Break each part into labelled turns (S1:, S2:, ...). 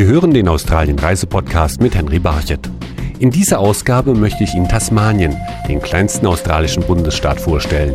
S1: Sie hören den Australien-Reise-Podcast mit Henry Barchet. In dieser Ausgabe möchte ich Ihnen Tasmanien, den kleinsten australischen Bundesstaat, vorstellen.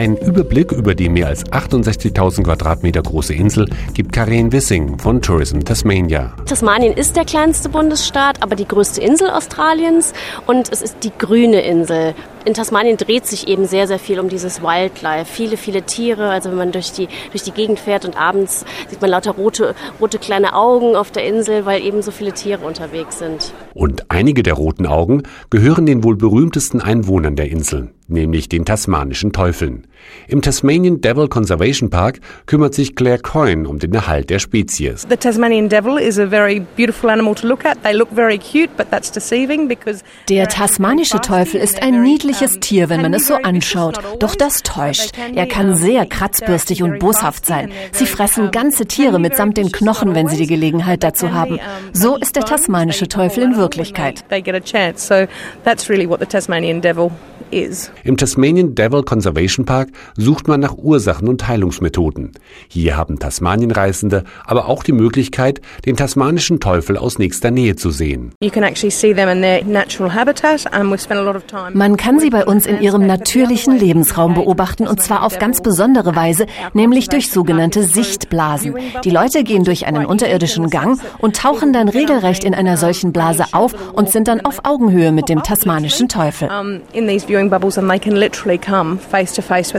S1: Ein Überblick über die mehr als 68.000 Quadratmeter große Insel gibt Karen Wissing von Tourism Tasmania.
S2: Tasmanien ist der kleinste Bundesstaat, aber die größte Insel Australiens und es ist die grüne Insel. In Tasmanien dreht sich eben sehr, sehr viel um dieses Wildlife. Viele, viele Tiere. Also wenn man durch die, durch die Gegend fährt und abends sieht man lauter rote, rote kleine Augen auf der Insel, weil eben so viele Tiere unterwegs sind.
S1: Und einige der roten Augen gehören den wohl berühmtesten Einwohnern der Insel, nämlich den tasmanischen Teufeln. Im Tasmanian Devil Conservation Park kümmert sich Claire Coyne um den Erhalt der Spezies.
S3: The Tasmanian devil is a very beautiful animal to look at. They look very cute, but that's deceiving because
S4: Der tasmanische Teufel ist ein niedliches Tier, wenn man es so anschaut. Doch das täuscht. Er kann sehr kratzbürstig und boshaft sein. Sie fressen ganze Tiere mitsamt den Knochen, wenn sie die Gelegenheit dazu haben. So ist der tasmanische Teufel in Wirklichkeit.
S3: They get a chance. So that's really what the Tasmanian devil is.
S1: Im Tasmanian Devil Conservation Park sucht man nach Ursachen und Heilungsmethoden. Hier haben Tasmanienreisende aber auch die Möglichkeit, den tasmanischen Teufel aus nächster Nähe zu sehen.
S3: You can actually see them in their natural habitat, and we've spent a lot of time.
S4: Man kann sie bei uns in ihrem natürlichen Lebensraum beobachten und zwar auf ganz besondere Weise, nämlich durch sogenannte Sichtblasen. Die Leute gehen durch einen unterirdischen Gang und tauchen dann regelrecht in einer solchen Blase auf und sind dann auf Augenhöhe mit dem tasmanischen Teufel.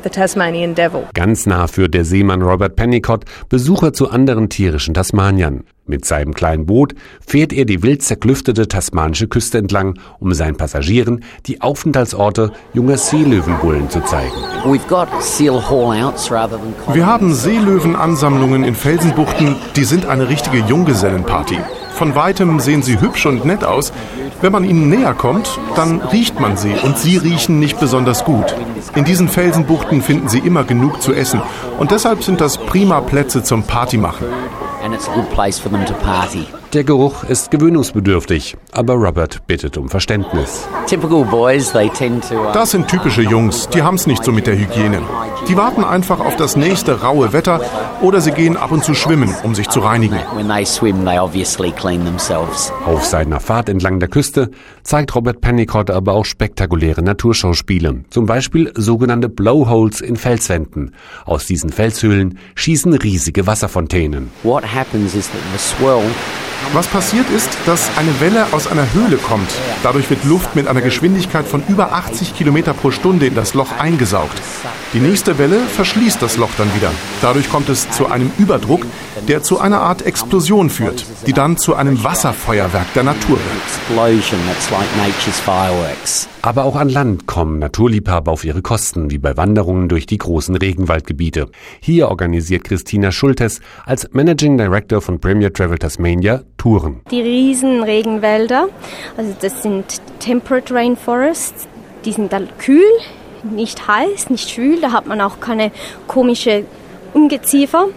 S3: With the Tasmanian devil.
S1: Ganz nah führt der Seemann Robert Pennicott Besucher zu anderen tierischen Tasmaniern. Mit seinem kleinen Boot fährt er die wild zerklüftete tasmanische Küste entlang, um seinen Passagieren die Aufenthaltsorte junger Seelöwenbullen zu zeigen.
S5: We've got seal haul-outs rather than
S6: Wir haben Seelöwenansammlungen in Felsenbuchten, die sind eine richtige Junggesellenparty. Von weitem sehen sie hübsch und nett aus. Wenn man ihnen näher kommt, dann riecht man sie und sie riechen nicht besonders gut. In diesen Felsenbuchten finden sie immer genug zu essen und deshalb sind das prima Plätze zum Partymachen.
S5: and it's a good place for them to party.
S1: Der Geruch ist gewöhnungsbedürftig, aber Robert bittet um Verständnis.
S5: Uh,
S6: Das sind typische Jungs, die haben's nicht so mit der Hygiene. Die warten einfach auf das nächste raue Wetter oder sie gehen ab und zu schwimmen, um sich zu reinigen.
S1: Auf seiner Fahrt entlang der Küste zeigt Robert Pennicott aber auch spektakuläre Naturschauspiele, zum Beispiel sogenannte Blowholes in Felswänden. Aus diesen Felshöhlen schießen riesige Wasserfontänen.
S5: What happens is that the swirl
S6: Was passiert ist, dass eine Welle aus einer Höhle kommt. Dadurch wird Luft mit einer Geschwindigkeit von über 80 Kilometer pro Stunde in das Loch eingesaugt. Die nächste Welle verschließt das Loch dann wieder. Dadurch kommt es zu einem Überdruck, der zu einer Art Explosion führt, die dann zu einem Wasserfeuerwerk der Natur wird.
S1: Aber auch an Land kommen Naturliebhaber auf ihre Kosten, wie bei Wanderungen durch die großen Regenwaldgebiete. Hier organisiert Christina Schultes als Managing Director von Premier Travel Tasmania Touren.
S7: Die riesen Regenwälder, also das sind Temperate Rainforests, die sind dann kühl, nicht heiß, nicht schwül, da hat man auch keine komische Ungeziefer.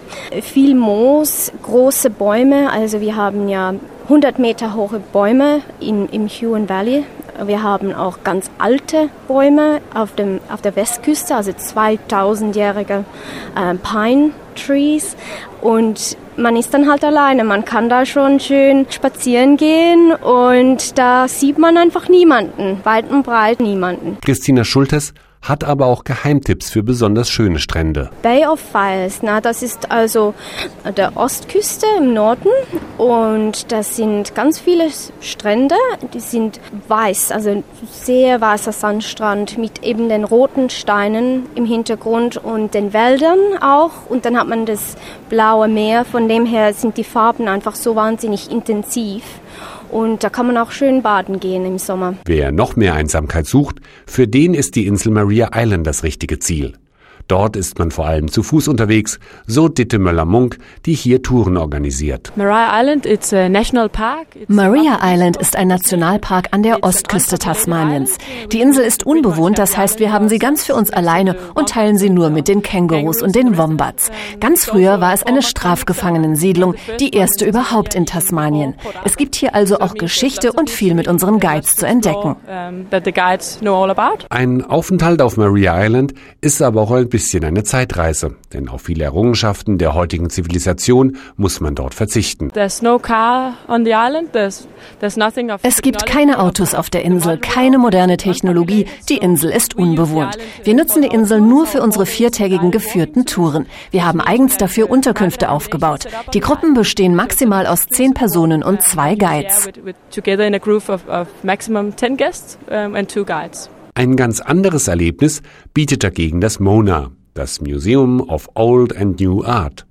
S7: Viel Moos, große Bäume, also wir haben ja 100 Meter hohe Bäume in, im Huon Valley. Wir haben auch ganz alte Bäume auf, dem, auf der Westküste, also 2000-jährige äh, Pine Trees. Und man ist dann halt alleine. Man kann da schon schön spazieren gehen und da sieht man einfach niemanden, weit und breit niemanden.
S1: Christina Schultes hat aber auch Geheimtipps für besonders schöne Strände.
S7: Bay of Fires, na, das ist also der Ostküste im Norden und das sind ganz viele Strände, die sind weiß, also sehr weißer Sandstrand mit eben den roten Steinen im Hintergrund und den Wäldern auch und dann hat man das blaue Meer, von dem her sind die Farben einfach so wahnsinnig intensiv und da kann man auch schön baden gehen im Sommer.
S1: Wer noch mehr Einsamkeit sucht, für den ist die Insel Maria Island das richtige Ziel. Dort ist man vor allem zu Fuß unterwegs, so Ditte Möller-Munk, die hier Touren organisiert.
S8: Maria Island, it's a national park. It's
S4: Maria Island ist ein Nationalpark an der Ostküste Tasmaniens. Die Insel ist unbewohnt, das heißt, wir haben sie ganz für uns alleine und teilen sie nur mit den Kängurus und den Wombats. Ganz früher war es eine Strafgefangenensiedlung, die erste überhaupt in Tasmanien. Es gibt hier also auch Geschichte und viel mit unseren Guides zu entdecken.
S1: Ein Aufenthalt auf Maria Island ist aber auch ein bisschen eine Zeitreise, denn auf viele Errungenschaften der heutigen Zivilisation muss man dort verzichten.
S8: There's no car on the island. There's, there's nothing of
S4: Es gibt keine Autos auf der Insel, keine moderne Technologie. Die Insel ist unbewohnt. Wir nutzen die Insel nur für unsere viertägigen geführten Touren. Wir haben eigens dafür Unterkünfte aufgebaut. Die Gruppen bestehen maximal aus zehn Personen und zwei Guides.
S8: With, with, together in a group of, of maximum 10 guests and two guides.
S1: Ein ganz anderes Erlebnis bietet dagegen das MONA, das Museum of Old and New Art.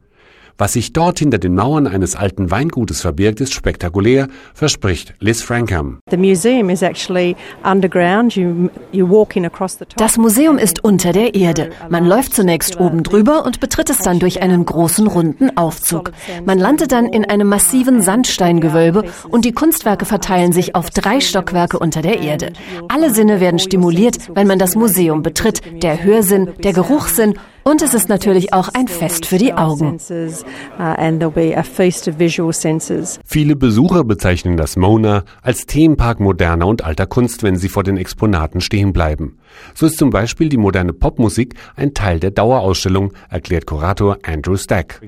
S1: Was sich dort hinter den Mauern eines alten Weingutes verbirgt, ist spektakulär, verspricht Liz Frankham.
S9: The museum is actually underground. You, you're walking across the top.
S4: Das Museum ist unter der Erde. Man läuft zunächst oben drüber und betritt es dann durch einen großen runden Aufzug. Man landet dann in einem massiven Sandsteingewölbe und die Kunstwerke verteilen sich auf drei Stockwerke unter der Erde. Alle Sinne werden stimuliert, wenn man das Museum betritt. Der Hörsinn, der Geruchssinn und es ist natürlich auch ein Fest für die Augen.
S9: Senses, and there'll be a feast of visual senses.
S1: Viele Besucher bezeichnen das MONA als Themenpark moderner und alter Kunst, wenn sie vor den Exponaten stehen bleiben. So ist zum Beispiel die moderne Popmusik ein Teil der Dauerausstellung, erklärt Kurator Andrew Stack.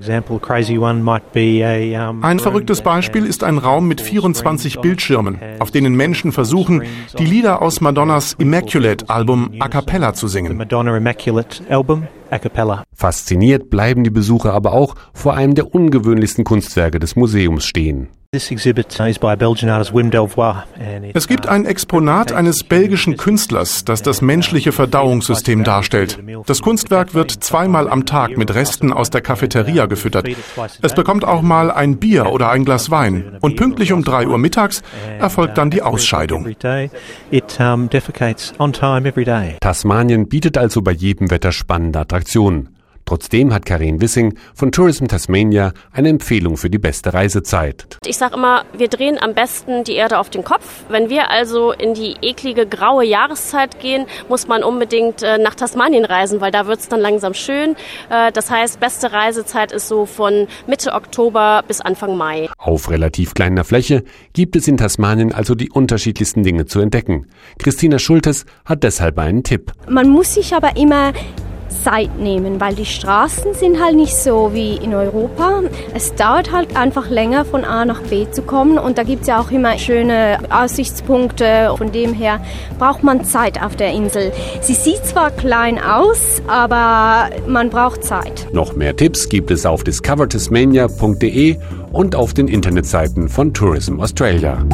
S6: Ein verrücktes Beispiel ist ein Raum mit 24 Bildschirmen, auf denen Menschen versuchen, die Lieder aus Madonnas Immaculate-Album a cappella zu singen.
S1: Fasziniert bleiben die Besucher aber auch vor einem der ungewöhnlichsten Kunstwerke des Museums stehen.
S6: Es gibt ein Exponat eines belgischen Künstlers, das das menschliche Verdauungssystem darstellt. Das Kunstwerk wird zweimal am Tag mit Resten aus der Cafeteria gefüttert. Es bekommt auch mal ein Bier oder ein Glas Wein. Und pünktlich um drei Uhr mittags erfolgt dann die Ausscheidung.
S1: Tasmanien bietet also bei jedem Wetter spannende Attraktionen. Trotzdem hat Karin Wissing von Tourism Tasmania eine Empfehlung für die beste Reisezeit.
S2: Ich sage immer, wir drehen am besten die Erde auf den Kopf. Wenn wir also in die eklige graue Jahreszeit gehen, muss man unbedingt äh, nach Tasmanien reisen, weil da wird es dann langsam schön. Äh, das heißt, beste Reisezeit ist so von Mitte Oktober bis Anfang Mai.
S1: Auf relativ kleiner Fläche gibt es in Tasmanien also die unterschiedlichsten Dinge zu entdecken. Christina Schultes hat deshalb einen Tipp.
S7: Man muss sich aber immer Zeit nehmen, weil die Straßen sind halt nicht so wie in Europa. Es dauert halt einfach länger von A nach B zu kommen und da gibt es ja auch immer schöne Aussichtspunkte. Von dem her braucht man Zeit auf der Insel. Sie sieht zwar klein aus, aber man braucht Zeit.
S1: Noch mehr Tipps gibt es auf discovertasmania.de und auf den Internetseiten von Tourism Australia.